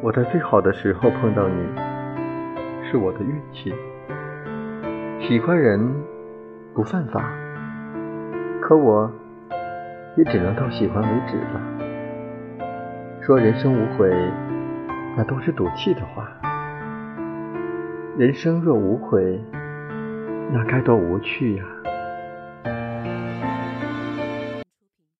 我在最好的时候碰到你是我的运气。喜欢人不犯法可我也只能到喜欢为止了。说人生无悔那都是赌气的话。人生若无悔那该多无趣呀。